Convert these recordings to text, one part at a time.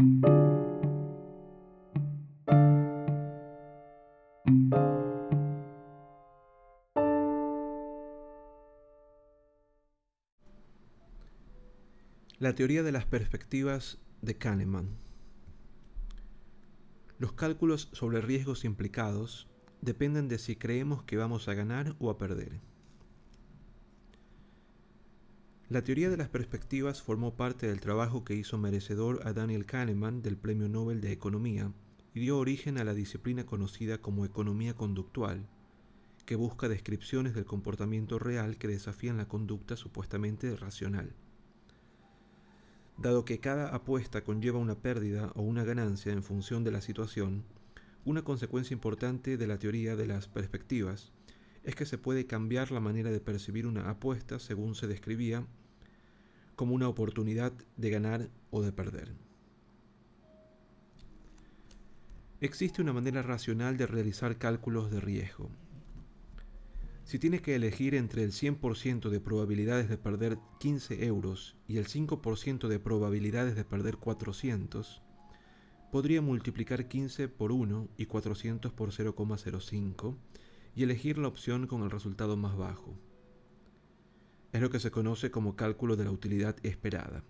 La teoría de las perspectivas de Kahneman. Los cálculos sobre riesgos implicados dependen de si creemos que vamos a ganar o a perder. La teoría de las perspectivas formó parte del trabajo que hizo merecedor a Daniel Kahneman del Premio Nobel de Economía y dio origen a la disciplina conocida como economía conductual, que busca descripciones del comportamiento real que desafían la conducta supuestamente racional. Dado que cada apuesta conlleva una pérdida o una ganancia en función de la situación, una consecuencia importante de la teoría de las perspectivas es que se puede cambiar la manera de percibir una apuesta según se describía como una oportunidad de ganar o de perder. Existe una manera racional de realizar cálculos de riesgo, si tiene que elegir entre el 100% de probabilidades de perder 15 euros y el 5% de probabilidades de perder 400, podría multiplicar 15 por 1 y 400 por 0,05 y elegir la opción con el resultado más bajo. Es lo que se conoce como cálculo de la utilidad esperada.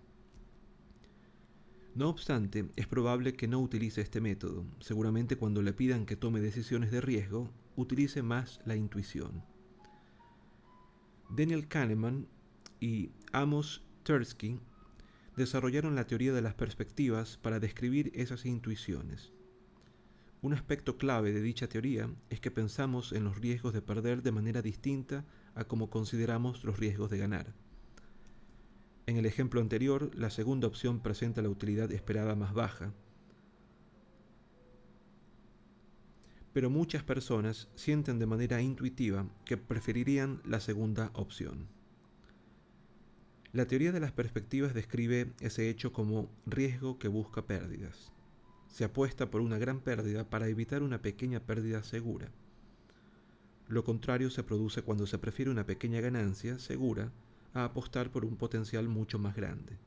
No obstante, es probable que no utilice este método. Seguramente cuando le pidan que tome decisiones de riesgo, utilice más la intuición. Daniel Kahneman y Amos Tversky desarrollaron la teoría de las perspectivas para describir esas intuiciones. Un aspecto clave de dicha teoría es que pensamos en los riesgos de perder de manera distinta a como consideramos los riesgos de ganar. En el ejemplo anterior, la segunda opción presenta la utilidad esperada más baja, pero muchas personas sienten de manera intuitiva que preferirían la segunda opción. La teoría de las perspectivas describe ese hecho como riesgo que busca pérdidas. Se apuesta por una gran pérdida para evitar una pequeña pérdida segura. Lo contrario se produce cuando se prefiere una pequeña ganancia segura a apostar por un potencial mucho más grande.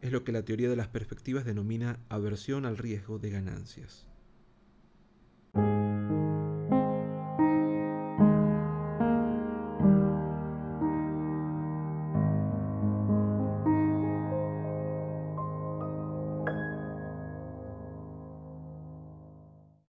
Es lo que la teoría de las perspectivas denomina aversión al riesgo de ganancias.